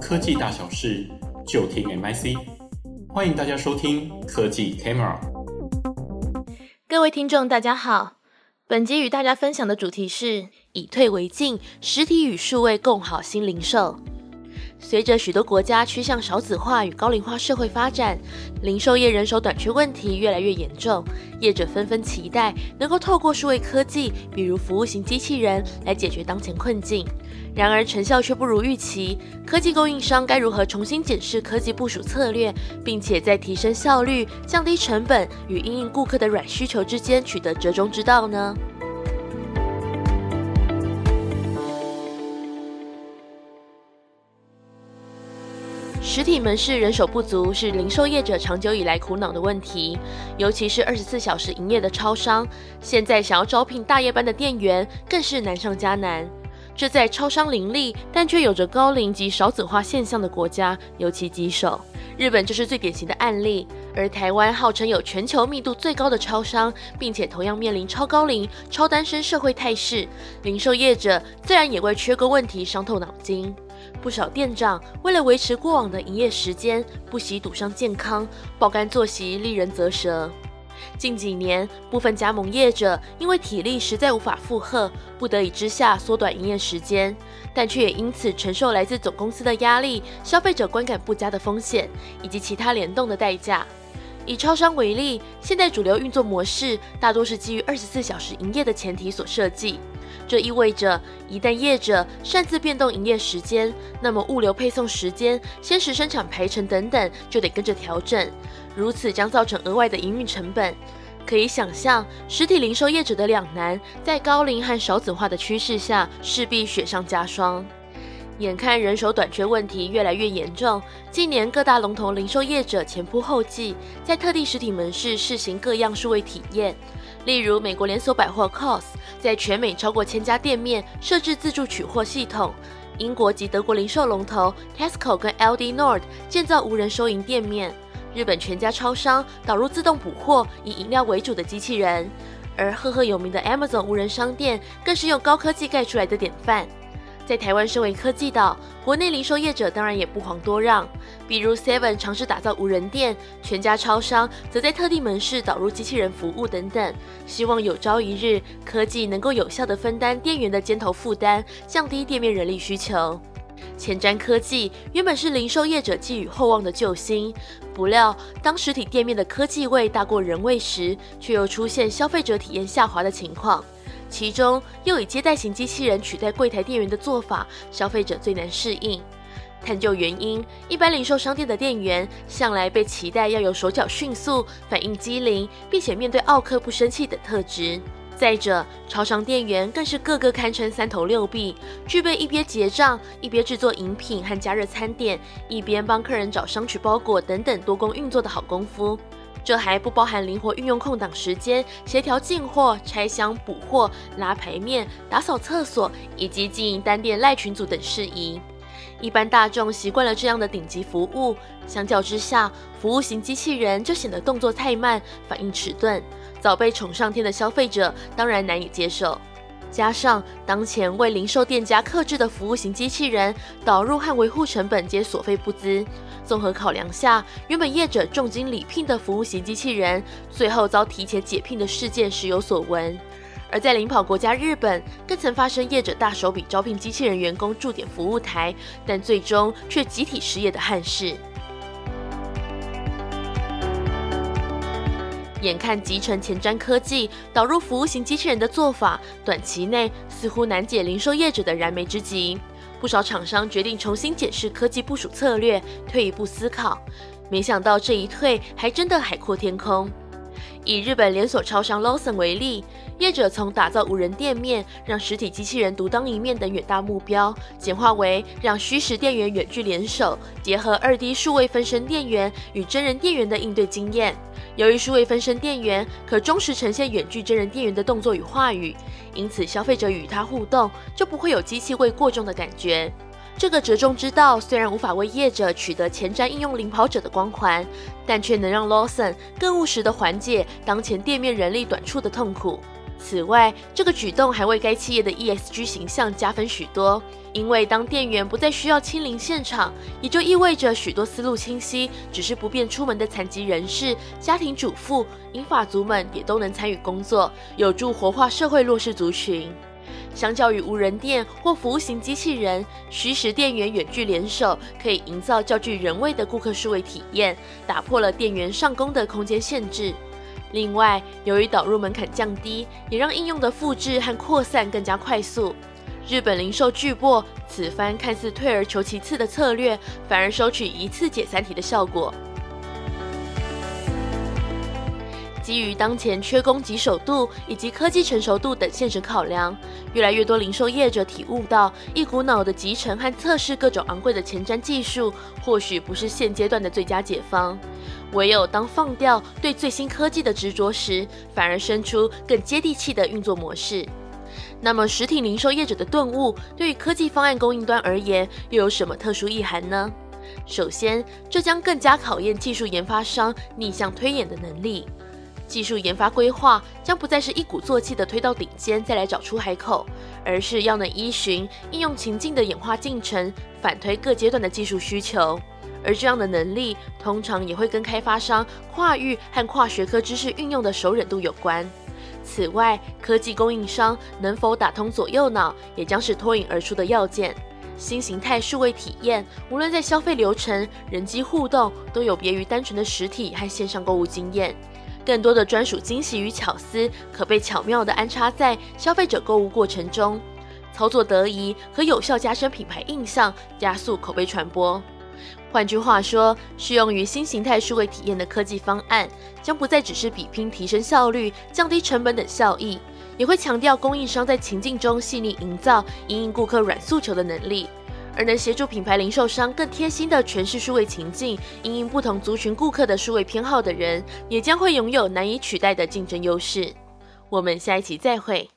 科技大小事，就听 MIC。欢迎大家收听科技 Camera。各位听众，大家好。本集与大家分享的主题是以退为进，实体与数位共好新零售。随着许多国家趋向少子化与高龄化社会发展，零售业人手短缺问题越来越严重。业者纷纷期待能够透过数位科技，比如服务型机器人，来解决当前困境。然而成效却不如预期。科技供应商该如何重新检视科技部署策略，并且在提升效率、降低成本与因应顾客的软需求之间取得折中之道呢？实体门市人手不足是零售业者长久以来苦恼的问题，尤其是二十四小时营业的超商，现在想要招聘大夜班的店员更是难上加难。这在超商林立但却有着高龄及少子化现象的国家尤其棘手，日本就是最典型的案例。而台湾号称有全球密度最高的超商，并且同样面临超高龄、超单身社会态势，零售业者自然也为缺工问题伤透脑筋。不少店长为了维持过往的营业时间，不惜赌上健康，爆肝作息，令人啧舌。近几年，部分加盟业者因为体力实在无法负荷，不得已之下缩短营业时间，但却也因此承受来自总公司的压力、消费者观感不佳的风险以及其他联动的代价。以超商为例，现代主流运作模式大多是基于二十四小时营业的前提所设计。这意味着，一旦业者擅自变动营业时间，那么物流配送时间、鲜食生产排程等等就得跟着调整，如此将造成额外的营运成本。可以想象，实体零售业者的两难，在高龄和少子化的趋势下，势必雪上加霜。眼看人手短缺问题越来越严重，近年各大龙头零售业者前仆后继，在特定实体门市试行各样数位体验。例如，美国连锁百货 COS 在全美超过千家店面设置自助取货系统；英国及德国零售龙头 Tesco 跟 LD Nord 建造无人收银店面；日本全家超商导入自动补货以饮料为主的机器人；而赫赫有名的 Amazon 无人商店更是用高科技盖出来的典范。在台湾身为科技岛，国内零售业者当然也不遑多让，比如 Seven 尝试打造无人店，全家超商则在特定门市导入机器人服务等等，希望有朝一日科技能够有效地分担店员的肩头负担，降低店面人力需求。前瞻科技原本是零售业者寄予厚望的救星，不料当实体店面的科技味大过人味时，却又出现消费者体验下滑的情况。其中又以接待型机器人取代柜台店员的做法，消费者最难适应。探究原因，一般零售商店的店员向来被期待要有手脚迅速、反应机灵，并且面对奥客不生气等特质。再者，超商店员更是个个堪称三头六臂，具备一边结账、一边制作饮品和加热餐点、一边帮客人找商取包裹等等多工运作的好功夫。这还不包含灵活运用空档时间，协调进货、拆箱、补货、拉排面、打扫厕所以及经营单店赖群组等事宜。一般大众习惯了这样的顶级服务，相较之下，服务型机器人就显得动作太慢、反应迟钝，早被宠上天的消费者当然难以接受。加上当前为零售店家客制的服务型机器人，导入和维护成本皆所费不貲。综合考量下，原本业者重金礼聘的服务型机器人，最后遭提前解聘的事件时有所闻。而在领跑国家日本，更曾发生业者大手笔招聘机器人员工驻点服务台，但最终却集体失业的憾事。眼看集成前瞻科技导入服务型机器人的做法，短期内似乎难解零售业者的燃眉之急。不少厂商决定重新检视科技部署策略，退一步思考。没想到这一退，还真的海阔天空。以日本连锁超商 Lawson 为例，业者从打造无人店面、让实体机器人独当一面等远大目标，简化为让虚实店员远距联手，结合二 D 数位分身店员与真人店员的应对经验。由于数位分身店员可忠实呈现远距真人店员的动作与话语，因此消费者与他互动就不会有机器味过重的感觉。这个折中之道虽然无法为业者取得前瞻应用领跑者的光环，但却能让 Lawson 更务实地缓解当前店面人力短处的痛苦。此外，这个举动还为该企业的 ESG 形象加分许多。因为当店员不再需要亲临现场，也就意味着许多思路清晰、只是不便出门的残疾人士、家庭主妇、英法族们也都能参与工作，有助活化社会弱势族群。相较于无人店或服务型机器人，虚实店员远距联手，可以营造较具人味的顾客数位体验，打破了店员上工的空间限制。另外，由于导入门槛降低，也让应用的复制和扩散更加快速。日本零售巨擘此番看似退而求其次的策略，反而收取一次解三题的效果。基于当前缺工棘手度以及科技成熟度等现实考量，越来越多零售业者体悟到，一股脑的集成和测试各种昂贵的前瞻技术，或许不是现阶段的最佳解方。唯有当放掉对最新科技的执着时，反而生出更接地气的运作模式。那么，实体零售业者的顿悟，对于科技方案供应端而言，又有什么特殊意涵呢？首先，这将更加考验技术研发商逆向推演的能力。技术研发规划将不再是一鼓作气的推到顶尖再来找出海口，而是要能依循应用情境的演化进程，反推各阶段的技术需求。而这样的能力，通常也会跟开发商跨域和跨学科知识运用的熟稔度有关。此外，科技供应商能否打通左右脑，也将是脱颖而出的要件。新形态数位体验，无论在消费流程、人机互动，都有别于单纯的实体和线上购物经验。更多的专属惊喜与巧思，可被巧妙地安插在消费者购物过程中，操作得宜，可有效加深品牌印象，加速口碑传播。换句话说，适用于新形态数位体验的科技方案，将不再只是比拼提升效率、降低成本等效益，也会强调供应商在情境中细腻营造因应顾客软诉求的能力，而能协助品牌零售商更贴心的诠释数位情境，因应不同族群顾客的数位偏好的人，也将会拥有难以取代的竞争优势。我们下一期再会。